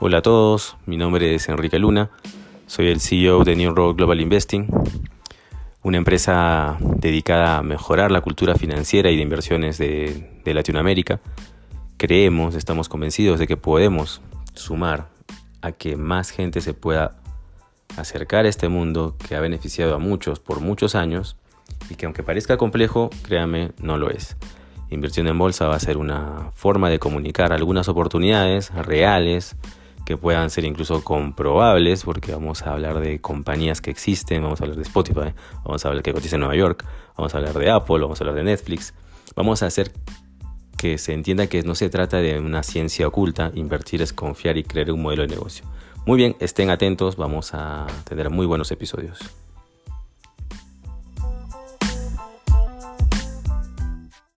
Hola a todos, mi nombre es Enrique Luna, soy el CEO de New Road Global Investing, una empresa dedicada a mejorar la cultura financiera y de inversiones de, Latinoamérica. Creemos, estamos convencidos de que podemos sumar a que más gente se pueda acercar a este mundo que ha beneficiado a muchos por muchos años y que aunque parezca complejo, créame, no lo es. Inversión en bolsa va a ser una forma de comunicar algunas oportunidades reales, que puedan ser incluso comprobables, porque vamos a hablar de compañías que existen, vamos a hablar de Spotify, vamos a hablar que cotiza en Nueva York, vamos a hablar de Apple, vamos a hablar de Netflix. Vamos a hacer que se entienda que no se trata de una ciencia oculta, invertir es confiar y creer un modelo de negocio. Muy bien, estén atentos, vamos a tener muy buenos episodios.